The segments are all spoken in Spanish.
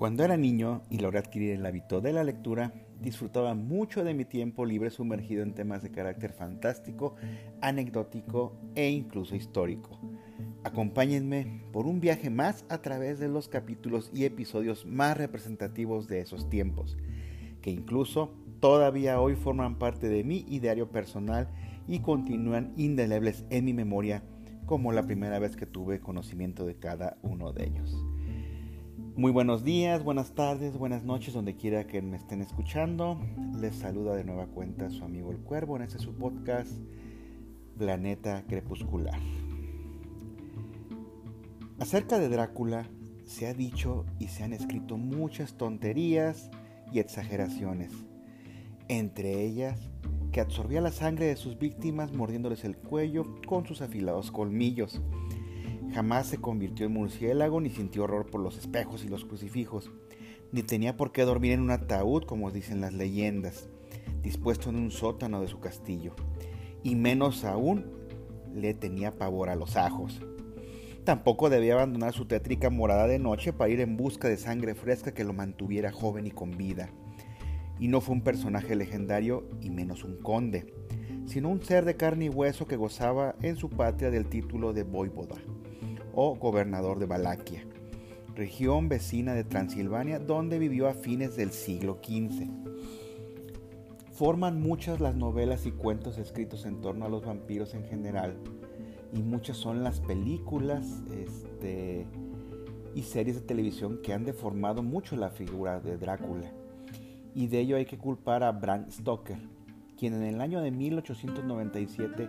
Cuando era niño y logré adquirir el hábito de la lectura, disfrutaba mucho de mi tiempo libre sumergido en temas de carácter fantástico, anecdótico e incluso histórico. Acompáñenme por un viaje más a través de los capítulos y episodios más representativos de esos tiempos, que incluso todavía hoy forman parte de mi ideario personal y continúan indelebles en mi memoria como la primera vez que tuve conocimiento de cada uno de ellos. Muy buenos días, buenas tardes, buenas noches, donde quiera que me estén escuchando. Les saluda de nueva cuenta su amigo el Cuervo en este su podcast Planeta Crepuscular. Acerca de Drácula se ha dicho y se han escrito muchas tonterías y exageraciones, entre ellas que absorbía la sangre de sus víctimas mordiéndoles el cuello con sus afilados colmillos Jamás se convirtió en murciélago ni sintió horror por los espejos y los crucifijos, ni tenía por qué dormir en un ataúd como dicen las leyendas, dispuesto en un sótano de su castillo, y menos aún le tenía pavor a los ajos. Tampoco debía abandonar su tétrica morada de noche para ir en busca de sangre fresca que lo mantuviera joven y con vida. Y no fue un personaje legendario y menos un conde, sino un ser de carne y hueso que gozaba en su patria del título de voivoda o gobernador de Valaquia, región vecina de Transilvania donde vivió a fines del siglo XV. Forman muchas las novelas y cuentos escritos en torno a los vampiros en general y muchas son las películas este, y series de televisión que han deformado mucho la figura de Drácula. Y de ello hay que culpar a Bram Stoker, quien en el año de 1897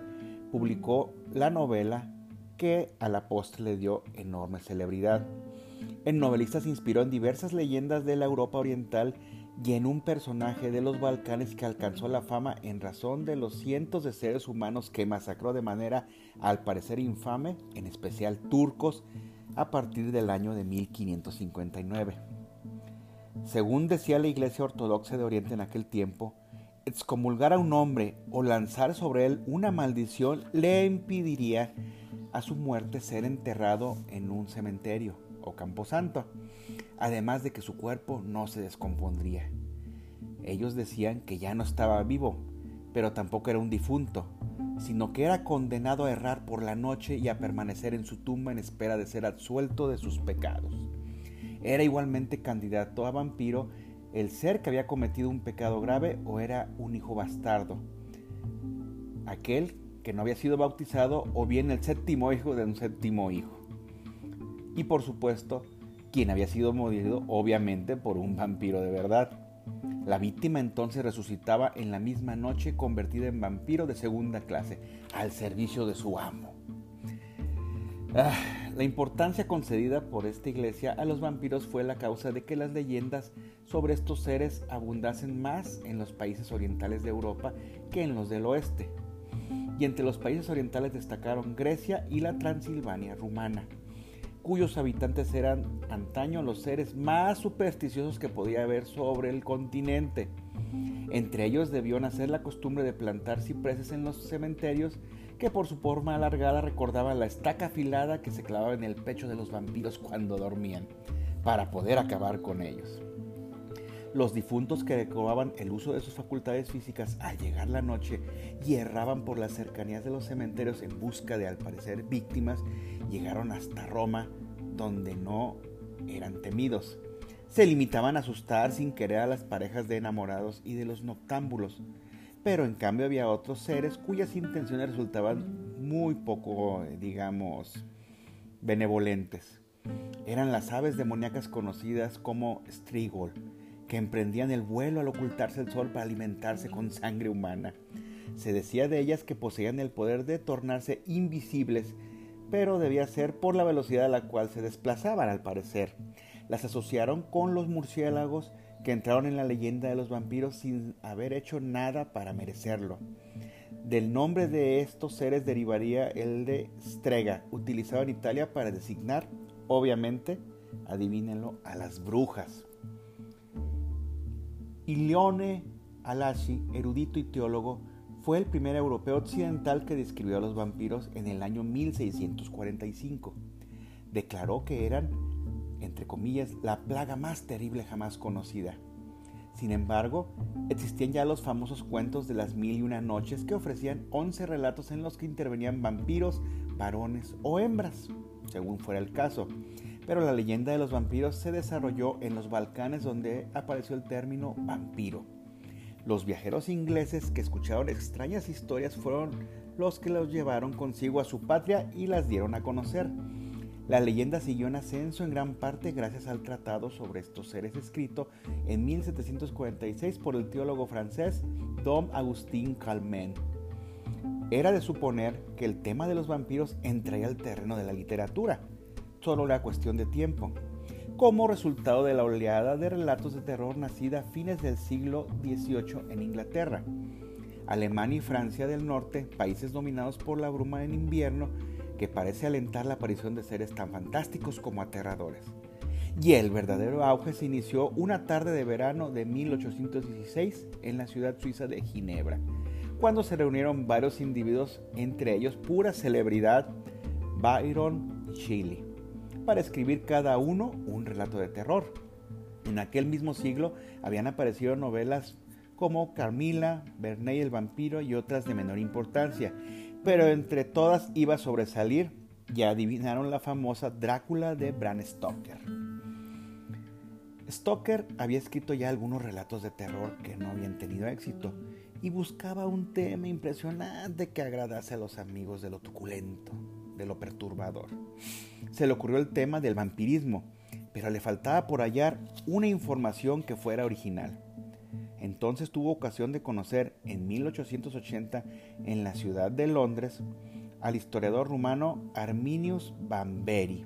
publicó la novela que a la postre le dio enorme celebridad. El novelista se inspiró en diversas leyendas de la Europa Oriental y en un personaje de los Balcanes que alcanzó la fama en razón de los cientos de seres humanos que masacró de manera al parecer infame, en especial turcos, a partir del año de 1559. Según decía la Iglesia Ortodoxa de Oriente en aquel tiempo, excomulgar a un hombre o lanzar sobre él una maldición le impediría a su muerte ser enterrado en un cementerio o camposanto, además de que su cuerpo no se descompondría. Ellos decían que ya no estaba vivo, pero tampoco era un difunto, sino que era condenado a errar por la noche y a permanecer en su tumba en espera de ser absuelto de sus pecados. Era igualmente candidato a vampiro el ser que había cometido un pecado grave o era un hijo bastardo, aquel que no había sido bautizado o bien el séptimo hijo de un séptimo hijo. Y por supuesto, quien había sido morido obviamente por un vampiro de verdad. La víctima entonces resucitaba en la misma noche convertida en vampiro de segunda clase, al servicio de su amo. Ah, la importancia concedida por esta iglesia a los vampiros fue la causa de que las leyendas sobre estos seres abundasen más en los países orientales de Europa que en los del oeste y entre los países orientales destacaron Grecia y la Transilvania rumana, cuyos habitantes eran antaño los seres más supersticiosos que podía haber sobre el continente. Entre ellos debió nacer la costumbre de plantar cipreses en los cementerios que por su forma alargada recordaban la estaca afilada que se clavaba en el pecho de los vampiros cuando dormían, para poder acabar con ellos. Los difuntos que recobraban el uso de sus facultades físicas al llegar la noche y erraban por las cercanías de los cementerios en busca de, al parecer, víctimas, llegaron hasta Roma, donde no eran temidos. Se limitaban a asustar sin querer a las parejas de enamorados y de los noctámbulos, pero en cambio había otros seres cuyas intenciones resultaban muy poco, digamos, benevolentes. Eran las aves demoníacas conocidas como Strigol, que emprendían el vuelo al ocultarse el sol para alimentarse con sangre humana. Se decía de ellas que poseían el poder de tornarse invisibles, pero debía ser por la velocidad a la cual se desplazaban al parecer. Las asociaron con los murciélagos que entraron en la leyenda de los vampiros sin haber hecho nada para merecerlo. Del nombre de estos seres derivaría el de strega, utilizado en Italia para designar, obviamente, adivínenlo, a las brujas. Ilione Alashi, erudito y teólogo, fue el primer europeo occidental que describió a los vampiros en el año 1645. Declaró que eran entre comillas, la plaga más terrible jamás conocida. Sin embargo, existían ya los famosos cuentos de las mil y una noches que ofrecían 11 relatos en los que intervenían vampiros, varones o hembras, según fuera el caso. Pero la leyenda de los vampiros se desarrolló en los Balcanes donde apareció el término vampiro. Los viajeros ingleses que escucharon extrañas historias fueron los que los llevaron consigo a su patria y las dieron a conocer. La leyenda siguió en ascenso en gran parte gracias al tratado sobre estos seres escrito en 1746 por el teólogo francés Dom Agustín Calment. Era de suponer que el tema de los vampiros entraría al terreno de la literatura, solo era cuestión de tiempo, como resultado de la oleada de relatos de terror nacida a fines del siglo XVIII en Inglaterra. Alemania y Francia del Norte, países dominados por la bruma en invierno, que parece alentar la aparición de seres tan fantásticos como aterradores. Y el verdadero auge se inició una tarde de verano de 1816 en la ciudad suiza de Ginebra, cuando se reunieron varios individuos, entre ellos pura celebridad, Byron Shelley, para escribir cada uno un relato de terror. En aquel mismo siglo habían aparecido novelas como Carmila, Verney el vampiro y otras de menor importancia, pero entre todas iba a sobresalir, ya adivinaron la famosa Drácula de Bram Stoker. Stoker había escrito ya algunos relatos de terror que no habían tenido éxito y buscaba un tema impresionante que agradase a los amigos de lo tuculento, de lo perturbador. Se le ocurrió el tema del vampirismo, pero le faltaba por hallar una información que fuera original. Entonces tuvo ocasión de conocer en 1880 en la ciudad de Londres al historiador rumano Arminius Bamberi,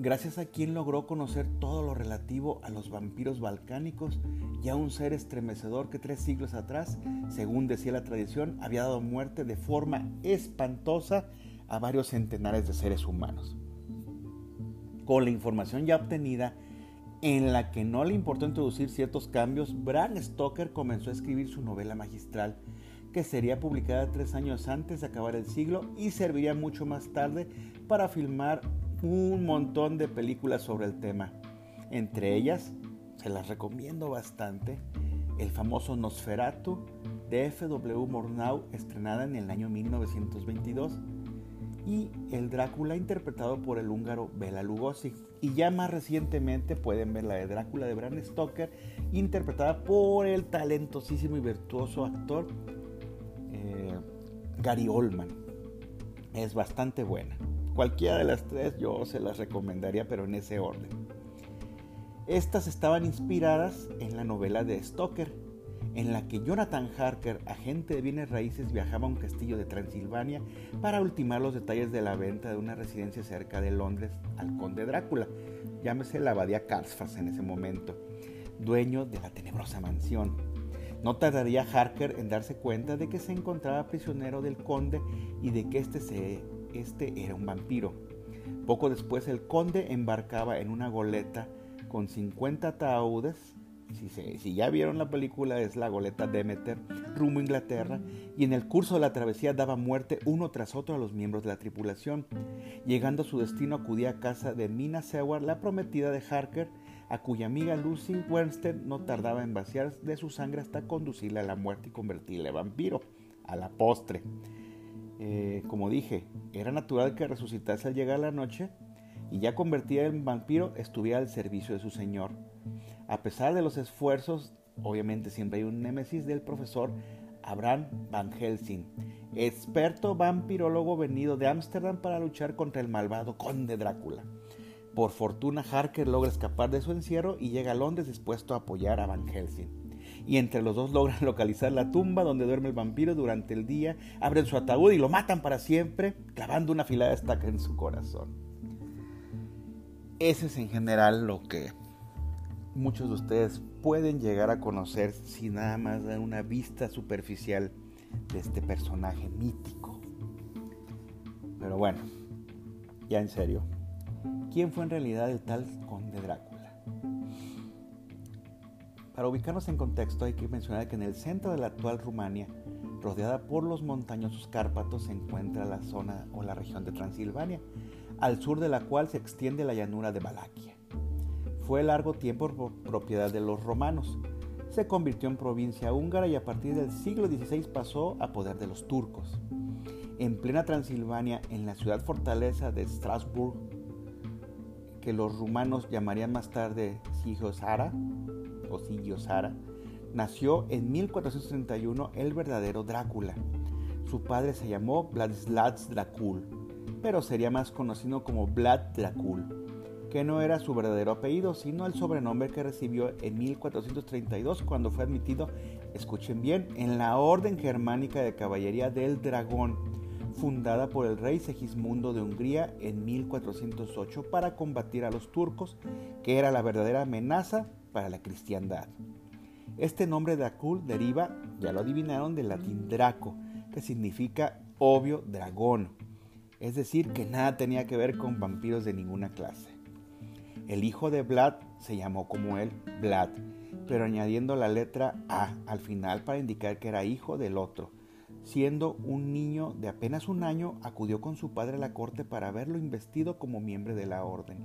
gracias a quien logró conocer todo lo relativo a los vampiros balcánicos y a un ser estremecedor que tres siglos atrás, según decía la tradición, había dado muerte de forma espantosa a varios centenares de seres humanos. Con la información ya obtenida, en la que no le importó introducir ciertos cambios, Bram Stoker comenzó a escribir su novela magistral, que sería publicada tres años antes de acabar el siglo y serviría mucho más tarde para filmar un montón de películas sobre el tema. Entre ellas, se las recomiendo bastante, el famoso Nosferatu de F.W. Murnau, estrenada en el año 1922, y el Drácula interpretado por el húngaro Bela Lugosi. Y ya más recientemente pueden ver la de Drácula de Bram Stoker, interpretada por el talentosísimo y virtuoso actor eh, Gary Oldman. Es bastante buena. Cualquiera de las tres yo se las recomendaría, pero en ese orden. Estas estaban inspiradas en la novela de Stoker, en la que Jonathan Harker, agente de bienes raíces, viajaba a un castillo de Transilvania para ultimar los detalles de la venta de una residencia cerca de Londres al conde Drácula, llámese la abadía Carlsfast en ese momento, dueño de la tenebrosa mansión. No tardaría Harker en darse cuenta de que se encontraba prisionero del conde y de que este, este era un vampiro. Poco después el conde embarcaba en una goleta con 50 ataúdes si, ya vieron la película, es la goleta Demeter, rumbo a Inglaterra, y en el curso de la travesía daba muerte uno tras otro a los miembros de la tripulación. Llegando a su destino, acudía a casa de Mina Seward, la prometida de Harker, a cuya amiga Lucy Wernstead no tardaba en vaciar de su sangre hasta conducirle a la muerte y convertirle en vampiro, a la postre. Eh, como dije, era natural que resucitase al llegar la noche y ya convertida en vampiro estuviera al servicio de su señor. A pesar de los esfuerzos, obviamente siempre hay un némesis del profesor Abraham Van Helsing, experto vampirólogo venido de Ámsterdam para luchar contra el malvado conde Drácula. Por fortuna, Harker logra escapar de su encierro y llega a Londres dispuesto a apoyar a Van Helsing. Y entre los dos logran localizar la tumba donde duerme el vampiro durante el día, abren su ataúd y lo matan para siempre, clavando una afilada estaca en su corazón. Ese es en general lo que muchos de ustedes pueden llegar a conocer si nada más dan una vista superficial de este personaje mítico. Pero bueno, ya en serio, ¿quién fue en realidad el tal conde Drácula? Para ubicarnos en contexto hay que mencionar que en el centro de la actual Rumania, rodeada por los montañosos Cárpatos, se encuentra la zona o la región de Transilvania, al sur de la cual se extiende la llanura de Valaquia. Fue largo tiempo propiedad de los romanos. Se convirtió en provincia húngara y a partir del siglo XVI pasó a poder de los turcos. En plena Transilvania, en la ciudad fortaleza de Strasbourg, que los rumanos llamarían más tarde Sigosara o Sigosara, nació en 1431 el verdadero Drácula. Su padre se llamó Vladislav Dracul, pero sería más conocido como Vlad Dracul, que no era su verdadero apellido, sino el sobrenombre que recibió en 1432 cuando fue admitido, escuchen bien, en la Orden Germánica de Caballería del Dragón, fundada por el rey Segismundo de Hungría en 1408 para combatir a los turcos, que era la verdadera amenaza para la cristiandad. Este nombre Dracul deriva, ya lo adivinaron, del latín Draco, que significa obvio dragón, es decir, que nada tenía que ver con vampiros de ninguna clase. El hijo de Vlad se llamó como él, Vlad, pero añadiendo la letra A al final para indicar que era hijo del otro. Siendo un niño de apenas un año, acudió con su padre a la corte para verlo investido como miembro de la orden.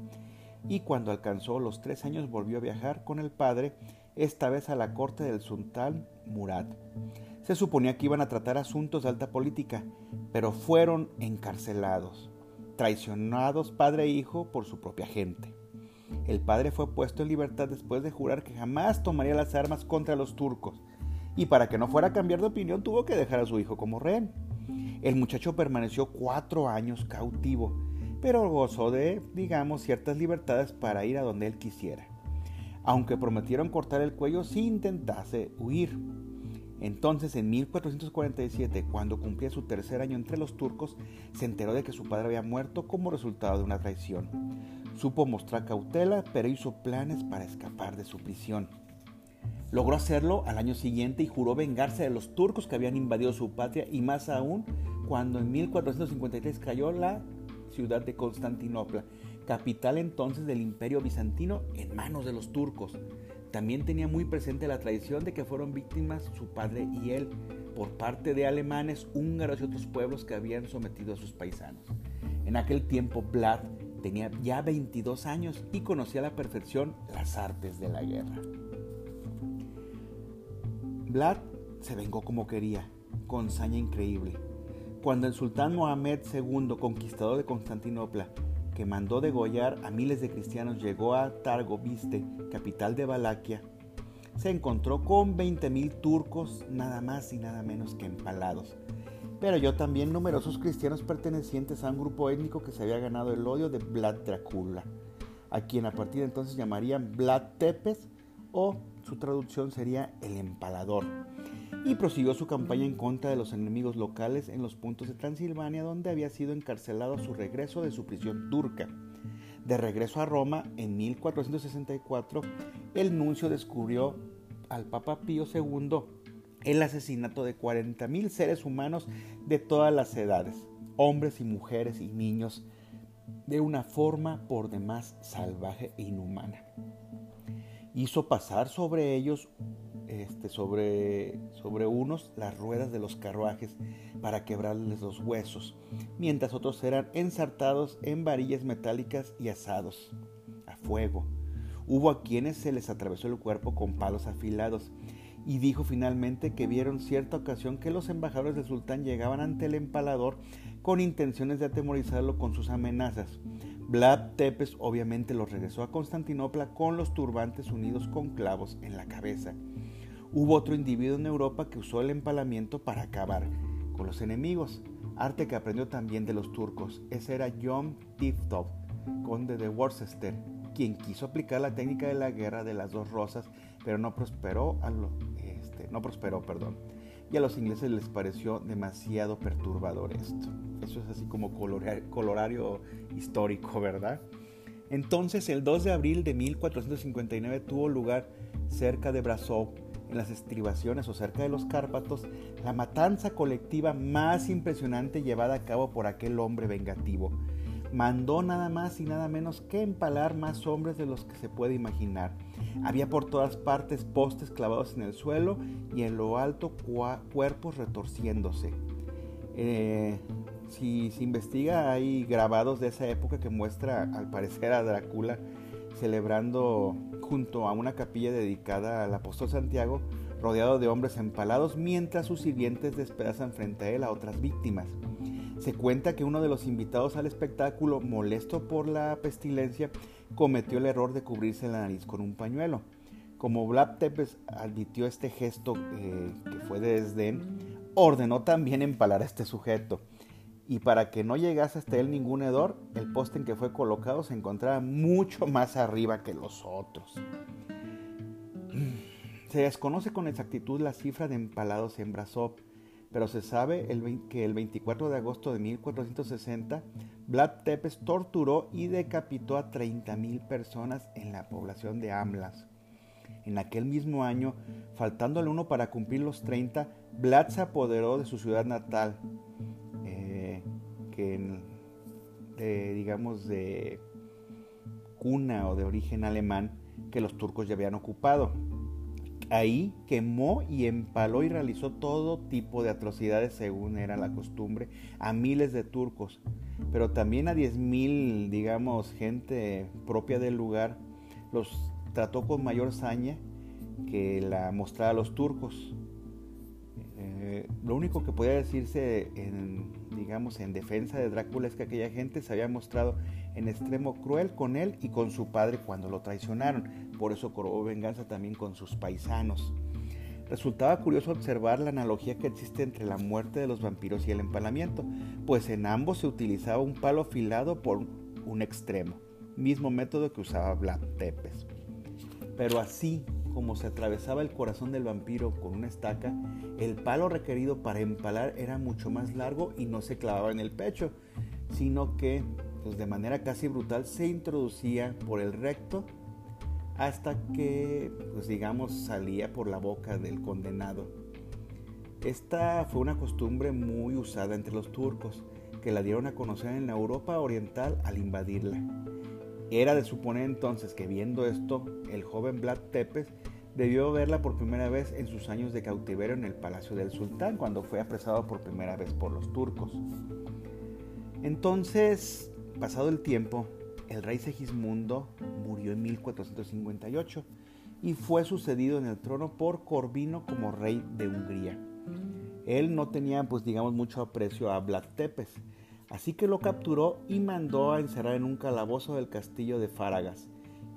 Y cuando alcanzó los tres años volvió a viajar con el padre, esta vez a la corte del sultán Murad. Se suponía que iban a tratar asuntos de alta política, pero fueron encarcelados, traicionados padre e hijo por su propia gente. El padre fue puesto en libertad después de jurar que jamás tomaría las armas contra los turcos, y para que no fuera a cambiar de opinión tuvo que dejar a su hijo como rehén. El muchacho permaneció cuatro años cautivo, pero gozó de, digamos, ciertas libertades para ir a donde él quisiera, aunque prometieron cortar el cuello si intentase huir. Entonces, en 1447, cuando cumplía su tercer año entre los turcos, se enteró de que su padre había muerto como resultado de una traición. Supo mostrar cautela, pero hizo planes para escapar de su prisión. Logró hacerlo al año siguiente y juró vengarse de los turcos que habían invadido su patria y más aún cuando en 1453 cayó la ciudad de Constantinopla, capital entonces del imperio bizantino en manos de los turcos. También tenía muy presente la tradición de que fueron víctimas su padre y él por parte de alemanes, húngaros y otros pueblos que habían sometido a sus paisanos. En aquel tiempo Vlad tenía ya 22 años y conocía a la perfección las artes de la guerra. Vlad se vengó como quería, con saña increíble. Cuando el sultán Mohamed II, conquistador de Constantinopla, que mandó degollar a miles de cristianos, llegó a Targoviste, capital de Valaquia, se encontró con 20.000 turcos, nada más y nada menos que empalados. Pero yo también numerosos cristianos pertenecientes a un grupo étnico que se había ganado el odio de Vlad Dracula, a quien a partir de entonces llamarían Vlad Tepes o su traducción sería el empalador y prosiguió su campaña en contra de los enemigos locales en los puntos de Transilvania donde había sido encarcelado a su regreso de su prisión turca. De regreso a Roma en 1464, el nuncio descubrió al Papa Pío II el asesinato de 40.000 seres humanos de todas las edades, hombres y mujeres y niños, de una forma por demás salvaje e inhumana. Hizo pasar sobre ellos este, sobre, sobre unos las ruedas de los carruajes para quebrarles los huesos, mientras otros eran ensartados en varillas metálicas y asados a fuego. Hubo a quienes se les atravesó el cuerpo con palos afilados y dijo finalmente que vieron cierta ocasión que los embajadores del sultán llegaban ante el empalador con intenciones de atemorizarlo con sus amenazas. Vlad Tepes obviamente los regresó a Constantinopla con los turbantes unidos con clavos en la cabeza. Hubo otro individuo en Europa que usó el empalamiento para acabar con los enemigos, arte que aprendió también de los turcos. Ese era John Tiftov, conde de Worcester, quien quiso aplicar la técnica de la guerra de las dos rosas, pero no prosperó, este, no prosperó, perdón. Y a los ingleses les pareció demasiado perturbador esto. Eso es así como colorario histórico, ¿verdad? Entonces, el 2 de abril de 1459 tuvo lugar cerca de Brasov en las estribaciones o cerca de los Cárpatos, la matanza colectiva más impresionante llevada a cabo por aquel hombre vengativo. Mandó nada más y nada menos que empalar más hombres de los que se puede imaginar. Había por todas partes postes clavados en el suelo y en lo alto cuerpos retorciéndose. Eh, si se investiga, hay grabados de esa época que muestra al parecer a Drácula celebrando junto a una capilla dedicada al apóstol Santiago, rodeado de hombres empalados, mientras sus sirvientes despedazan frente a él a otras víctimas. Se cuenta que uno de los invitados al espectáculo, molesto por la pestilencia, cometió el error de cubrirse la nariz con un pañuelo. Como Vlad Tepes admitió este gesto eh, que fue de desdén, ordenó también empalar a este sujeto. Y para que no llegase hasta él ningún hedor, el poste en que fue colocado se encontraba mucho más arriba que los otros. Se desconoce con exactitud la cifra de empalados en Brasov, pero se sabe que el 24 de agosto de 1460, Vlad Tepes torturó y decapitó a 30.000 personas en la población de Amlas. En aquel mismo año, faltándole uno para cumplir los 30, Vlad se apoderó de su ciudad natal, que digamos de cuna o de origen alemán que los turcos ya habían ocupado. Ahí quemó y empaló y realizó todo tipo de atrocidades según era la costumbre a miles de turcos, pero también a diez mil, digamos, gente propia del lugar, los trató con mayor saña que la mostraba a los turcos. Eh, lo único que podía decirse en, digamos, en defensa de Drácula es que aquella gente se había mostrado en extremo cruel con él y con su padre cuando lo traicionaron. Por eso cobró venganza también con sus paisanos. Resultaba curioso observar la analogía que existe entre la muerte de los vampiros y el empalamiento, pues en ambos se utilizaba un palo afilado por un extremo, mismo método que usaba Vlad Tepes. Pero así como se atravesaba el corazón del vampiro con una estaca, el palo requerido para empalar era mucho más largo y no se clavaba en el pecho, sino que pues, de manera casi brutal se introducía por el recto hasta que, pues digamos, salía por la boca del condenado. Esta fue una costumbre muy usada entre los turcos, que la dieron a conocer en la Europa oriental al invadirla. Era de suponer entonces que viendo esto, el joven Vlad Tepes debió verla por primera vez en sus años de cautiverio en el palacio del sultán, cuando fue apresado por primera vez por los turcos. Entonces, pasado el tiempo, el rey Segismundo murió en 1458 y fue sucedido en el trono por Corvino como rey de Hungría. Él no tenía, pues digamos, mucho aprecio a Vlad Tepes, Así que lo capturó y mandó a encerrar en un calabozo del castillo de Faragas,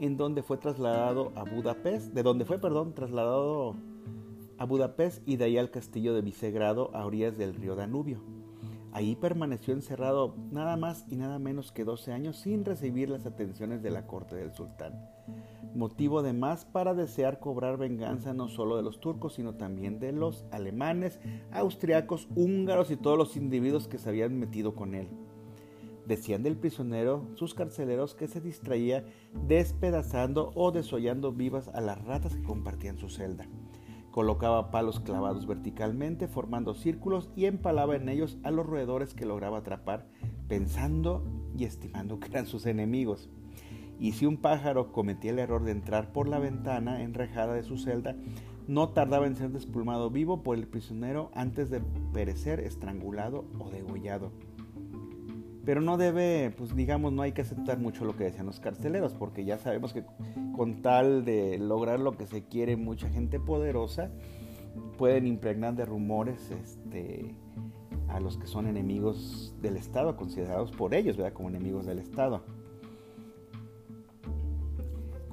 en donde fue trasladado a Budapest, de donde fue, perdón, trasladado a Budapest y de ahí al castillo de Visegrado a orillas del río Danubio. Ahí permaneció encerrado nada más y nada menos que 12 años sin recibir las atenciones de la corte del sultán motivo de más para desear cobrar venganza no solo de los turcos, sino también de los alemanes, austriacos, húngaros y todos los individuos que se habían metido con él. Decían del prisionero sus carceleros que se distraía despedazando o desollando vivas a las ratas que compartían su celda. Colocaba palos clavados verticalmente, formando círculos y empalaba en ellos a los roedores que lograba atrapar, pensando y estimando que eran sus enemigos y si un pájaro cometía el error de entrar por la ventana enrejada de su celda, no tardaba en ser desplumado vivo por el prisionero antes de perecer estrangulado o degollado. Pero no debe, pues digamos, no hay que aceptar mucho lo que decían los carceleros, porque ya sabemos que con tal de lograr lo que se quiere mucha gente poderosa, pueden impregnar de rumores este, a los que son enemigos del Estado, considerados por ellos ¿verdad? como enemigos del Estado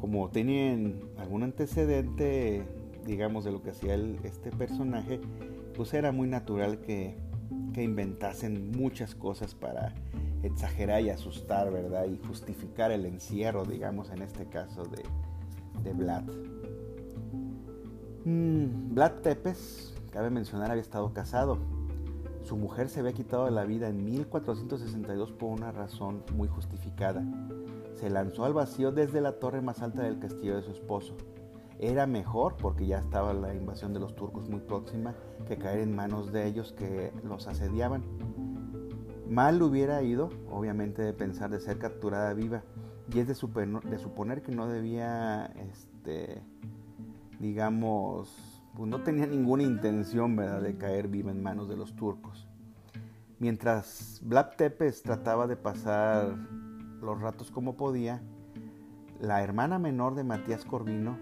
como tenían algún antecedente, digamos, de lo que hacía este personaje, pues era muy natural que, inventasen muchas cosas para exagerar y asustar, ¿verdad? Y justificar el encierro, digamos, en este caso de, de Vlad. Mm, Vlad Tepes, cabe mencionar, había estado casado. Su mujer se había quitado la vida en 1462 por una razón muy justificada se lanzó al vacío desde la torre más alta del castillo de su esposo. Era mejor, porque ya estaba la invasión de los turcos muy próxima, que caer en manos de ellos que los asediaban. Mal hubiera ido, obviamente, de pensar de ser capturada viva, y es de, suponer que no debía, este, digamos, pues no tenía ninguna intención ¿verdad? de caer viva en manos de los turcos. Mientras Vlad Tepes trataba de pasar los ratos como podía, la hermana menor de Matías Corvino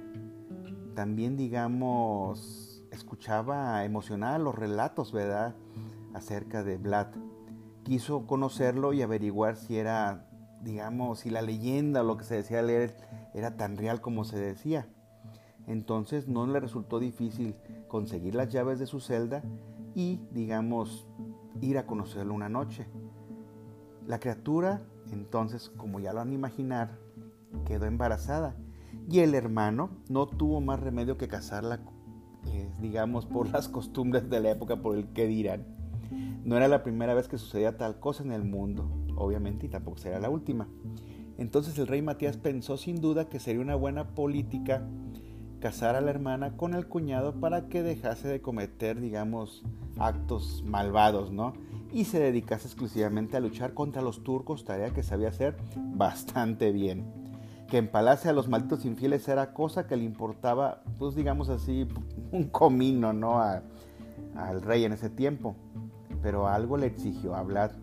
también, digamos, escuchaba emocionada los relatos, ¿verdad?, acerca de Vlad. Quiso conocerlo y averiguar si era, digamos, si la leyenda o lo que se decía leer era tan real como se decía. Entonces no le resultó difícil conseguir las llaves de su celda y, digamos, ir a conocerlo una noche. La criatura, entonces, como ya lo han imaginar, quedó embarazada y el hermano no tuvo más remedio que casarla, eh, digamos, por las costumbres de la época, por el que dirán. No era la primera vez que sucedía tal cosa en el mundo, obviamente, y tampoco será la última. Entonces el rey Matías pensó sin duda que sería una buena política casar a la hermana con el cuñado para que dejase de cometer, digamos, actos malvados, ¿no? Y se dedicase exclusivamente a luchar contra los turcos, tarea que sabía hacer bastante bien. Que empalase a los malditos infieles era cosa que le importaba, pues digamos así, un comino, ¿no? al rey en ese tiempo. Pero algo le exigió hablar.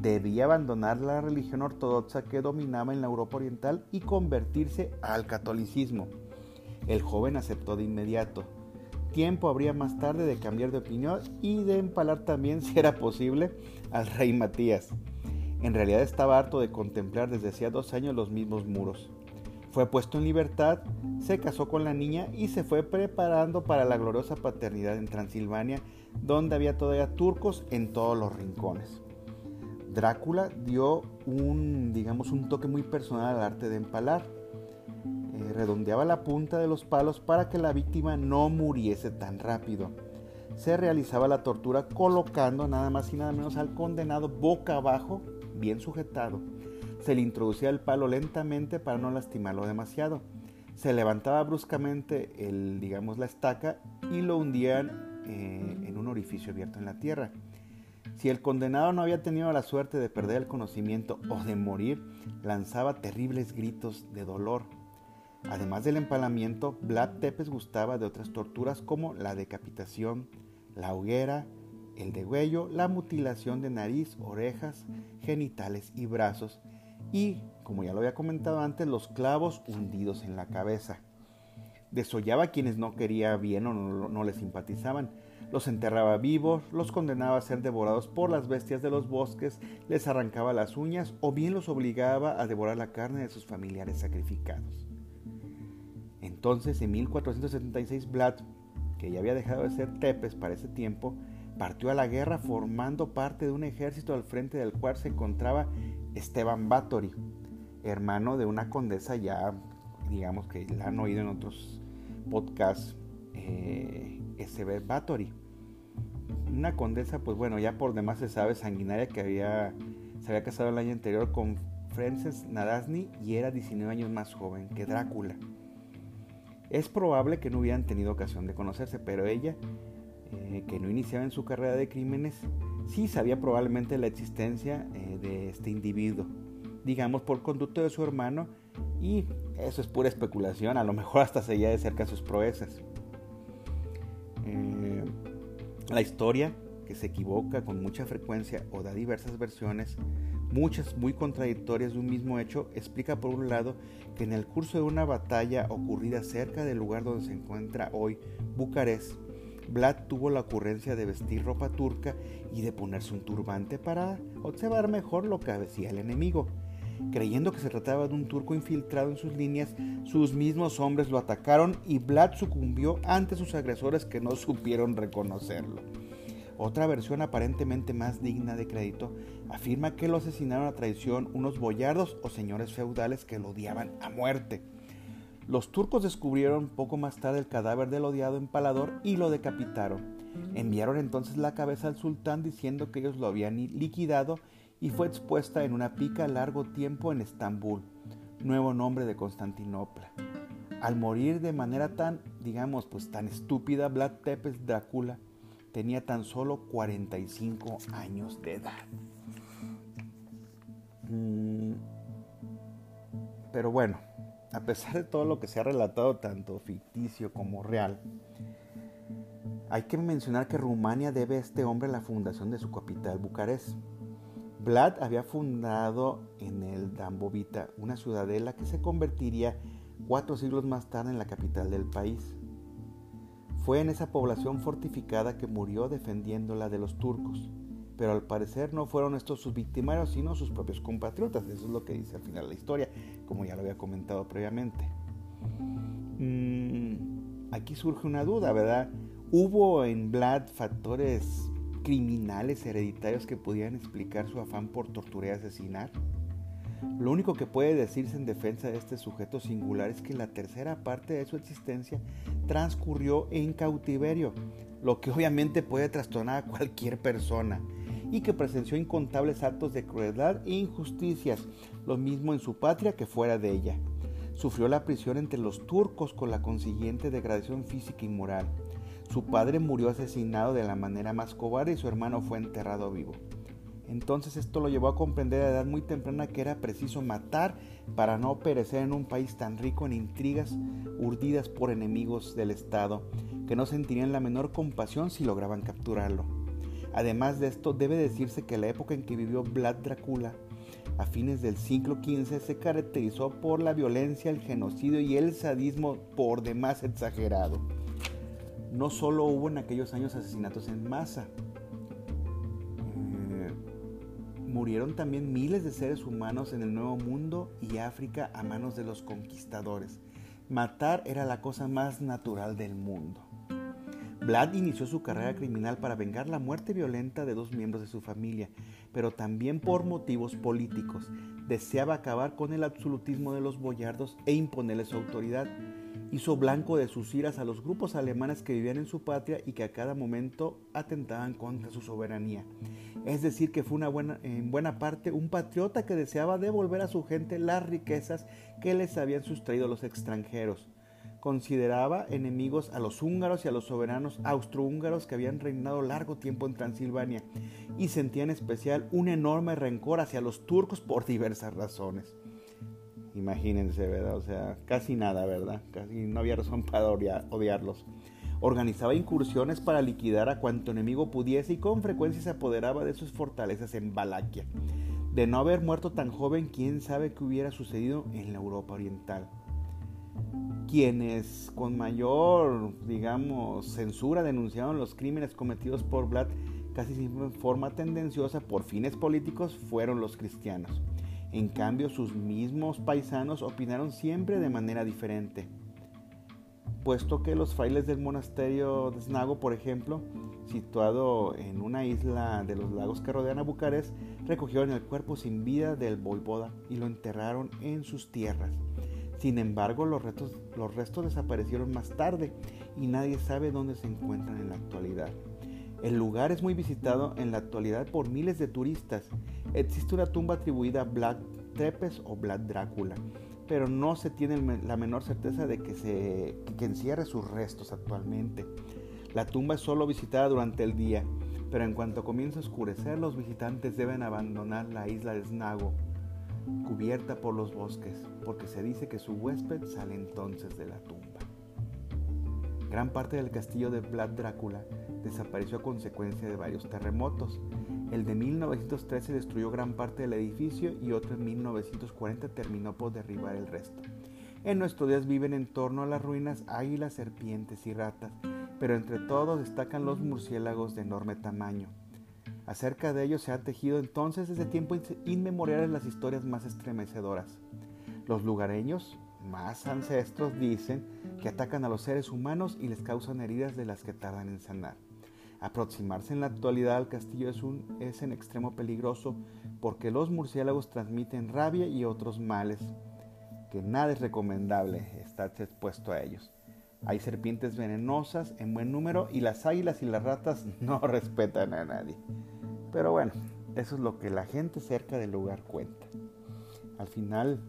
Debía abandonar la religión ortodoxa que dominaba en la Europa Oriental y convertirse al catolicismo el joven aceptó de inmediato. Tiempo habría más tarde de cambiar de opinión y de empalar también, si era posible, al rey Matías. En realidad estaba harto de contemplar desde hacía dos años los mismos muros. Fue puesto en libertad, se casó con la niña y se fue preparando para la gloriosa paternidad en Transilvania, donde había todavía turcos en todos los rincones. Drácula dio un, digamos, un toque muy personal al arte de empalar redondeaba la punta de los palos para que la víctima no muriese tan rápido. Se realizaba la tortura colocando nada más y nada menos al condenado boca abajo, bien sujetado. Se le introducía el palo lentamente para no lastimarlo demasiado. Se levantaba bruscamente el, digamos, la estaca y lo hundían eh, en un orificio abierto en la tierra. Si el condenado no había tenido la suerte de perder el conocimiento o de morir, lanzaba terribles gritos de dolor Además del empalamiento, Vlad Tepes gustaba de otras torturas como la decapitación, la hoguera, el degüello, la mutilación de nariz, orejas, genitales y brazos y, como ya lo había comentado antes, los clavos hundidos en la cabeza. Desollaba a quienes no quería bien o no, no les simpatizaban, los enterraba vivos, los condenaba a ser devorados por las bestias de los bosques, les arrancaba las uñas o bien los obligaba a devorar la carne de sus familiares sacrificados. Entonces, en 1476, Vlad, que ya había dejado de ser Tepes para ese tiempo, partió a la guerra formando parte de un ejército al frente del cual se encontraba Esteban Báthory, hermano de una condesa ya, digamos que la han oído en otros podcasts, eh, S.B. Báthory. Una condesa, pues bueno, ya por demás se sabe, sanguinaria, que había, se había casado el año anterior con Frances Nadasny y era 19 años más joven que Drácula. Es probable que no hubieran tenido ocasión de conocerse, pero ella, eh, que no iniciaba en su carrera de crímenes, sí sabía probablemente la existencia eh, de este individuo, digamos por conducto de su hermano, y eso es pura especulación, a lo mejor hasta seguía de cerca sus proezas. Eh, la historia, que se equivoca con mucha frecuencia o da diversas versiones, muchas muy contradictorias de un mismo hecho, explica por un lado que en el curso de una batalla ocurrida cerca del lugar donde se encuentra hoy Bucarest, Vlad tuvo la ocurrencia de vestir ropa turca y de ponerse un turbante para observar mejor lo que hacía el enemigo. Creyendo que se trataba de un turco infiltrado en sus líneas, sus mismos hombres lo atacaron y Vlad sucumbió ante sus agresores que no supieron reconocerlo. Otra versión aparentemente más digna de crédito afirma que lo asesinaron a traición unos boyardos o señores feudales que lo odiaban a muerte. Los turcos descubrieron poco más tarde el cadáver del odiado empalador y lo decapitaron. Enviaron entonces la cabeza al sultán diciendo que ellos lo habían liquidado y fue expuesta en una pica largo tiempo en Estambul, nuevo nombre de Constantinopla. Al morir de manera tan, digamos, pues tan estúpida, Vlad Tepes Drácula tenía tan solo 45 años de edad. Mm, pero bueno, a pesar de todo lo que se ha relatado, tanto ficticio como real, Hay que mencionar que Rumania debe a este hombre la fundación de su capital, Bucarest. Vlad había fundado en el Dambovita una ciudadela que se convertiría cuatro siglos más tarde en la capital del país. Fue en esa población fortificada que murió defendiéndola de los turcos, pero al parecer no fueron estos sus victimarios, sino sus propios compatriotas. Eso es lo que dice al final de la historia, como ya lo había comentado previamente. Mm, aquí surge una duda, ¿verdad? ¿Hubo en Vlad factores criminales hereditarios que pudieran explicar su afán por torturar y asesinar? Lo único que puede decirse en defensa de este sujeto singular es que la tercera parte de su existencia transcurrió en cautiverio, lo que obviamente puede trastornar a cualquier persona, y que presenció incontables actos de crueldad e injusticias, lo mismo en su patria que fuera de ella. Sufrió la prisión entre los turcos con la consiguiente degradación física y moral. Su padre murió asesinado de la manera más cobarde y su hermano fue enterrado vivo. Entonces esto lo llevó a comprender a edad muy temprana que era preciso matar para no perecer en un país tan rico en intrigas urdidas por enemigos del Estado, que no sentirían la menor compasión si lograban capturarlo. Además de esto, debe decirse que la época en que vivió Vlad Dracula, a fines del siglo XV, se caracterizó por la violencia, el genocidio y el sadismo por demás exagerado no solo hubo en aquellos años asesinatos en masa, eh, murieron también miles de seres humanos en el Nuevo Mundo y África a manos de los conquistadores. Matar era la cosa más natural del mundo. Vlad inició su carrera criminal para vengar la muerte violenta de dos miembros de su familia, pero también por motivos políticos. Deseaba acabar con el absolutismo de los boyardos e imponerles su autoridad hizo blanco de sus iras a los grupos alemanes que vivían en su patria y que a cada momento atentaban contra su soberanía. Es decir, que fue una buena, en buena parte un patriota que deseaba devolver a su gente las riquezas que les habían sustraído los extranjeros. Consideraba enemigos a los húngaros y a los soberanos austrohúngaros que habían reinado largo tiempo en Transilvania y sentía en especial un enorme rencor hacia los turcos por diversas razones. Imagínense, ¿verdad? O sea, casi nada, ¿verdad? Casi no había razón para odiarlos. Organizaba incursiones para liquidar a cuanto enemigo pudiese y con frecuencia se apoderaba de sus fortalezas en Valaquia. De no haber muerto tan joven, quién sabe qué hubiera sucedido en la Europa Oriental. Quienes con mayor, digamos, censura denunciaron los crímenes cometidos por Vlad casi sin forma tendenciosa por fines políticos fueron los cristianos. En cambio, sus mismos paisanos opinaron siempre de manera diferente, puesto que los frailes del monasterio de Snago, por ejemplo, situado en una isla de los lagos que rodean a Bucarest, recogieron el cuerpo sin vida del Voivoda y lo enterraron en sus tierras. Sin embargo, los restos, los restos desaparecieron más tarde y nadie sabe dónde se encuentran en la actualidad. El lugar es muy visitado en la actualidad por miles de turistas. Existe una tumba atribuida a Vlad Trepes o Vlad Drácula, pero no se tiene la menor certeza de que, se, que encierre sus restos actualmente. La tumba es solo visitada durante el día, pero en cuanto comienza a oscurecer, los visitantes deben abandonar la isla de Snago, cubierta por los bosques, porque se dice que su huésped sale entonces de la tumba. Gran parte del castillo de Vlad Drácula desapareció a consecuencia de varios terremotos. El de 1913 destruyó gran parte del edificio y otro en 1940 terminó por derribar el resto. En nuestros días viven en torno a las ruinas águilas, serpientes y ratas, pero entre todos destacan los murciélagos de enorme tamaño. Acerca de ellos se ha tejido entonces desde tiempos inmemoriales las historias más estremecedoras. Los lugareños, más ancestros dicen que atacan a los seres humanos y les causan heridas de las que tardan en sanar. Aproximarse en la actualidad al castillo es, en extremo peligroso porque los murciélagos transmiten rabia y otros males, que nada es recomendable estar expuesto a ellos. Hay serpientes venenosas en buen número y las águilas y las ratas no respetan a nadie. Pero bueno, eso es lo que la gente cerca del lugar cuenta. Al final,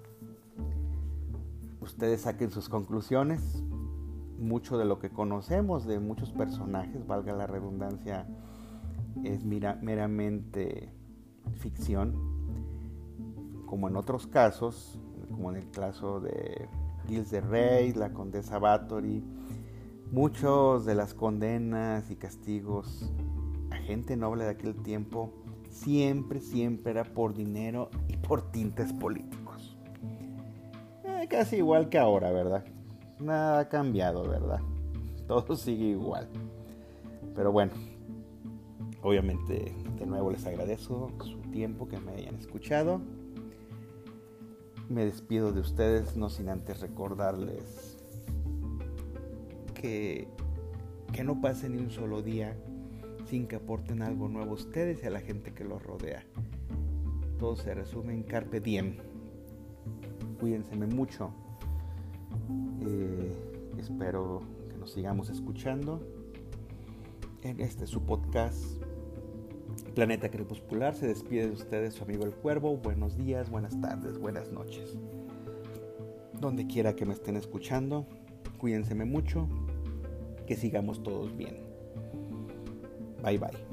ustedes saquen sus conclusiones. Mucho de lo que conocemos de muchos personajes, valga la redundancia, es meramente ficción, como en otros casos, como en el caso de Gilles de Rey, la condesa Bathory, Muchos de las condenas y castigos a gente noble de aquel tiempo siempre, siempre era por dinero y por tintes políticos. Casi igual que ahora, ¿verdad? Nada ha cambiado, ¿verdad? Todo sigue igual. Pero bueno, obviamente de nuevo les agradezco su tiempo que me hayan escuchado. Me despido de ustedes, no sin antes recordarles que, que no pase ni un solo día sin que aporten algo nuevo a ustedes y a la gente que los rodea. Todo se resume en carpe diem. Cuídense mucho. Eh, espero que nos sigamos escuchando en este su podcast Planeta Crepuscular. Se despide de ustedes su amigo el Cuervo. Buenos días, buenas tardes, buenas noches. Donde quiera que me estén escuchando, cuídense mucho. Que sigamos todos bien. Bye bye.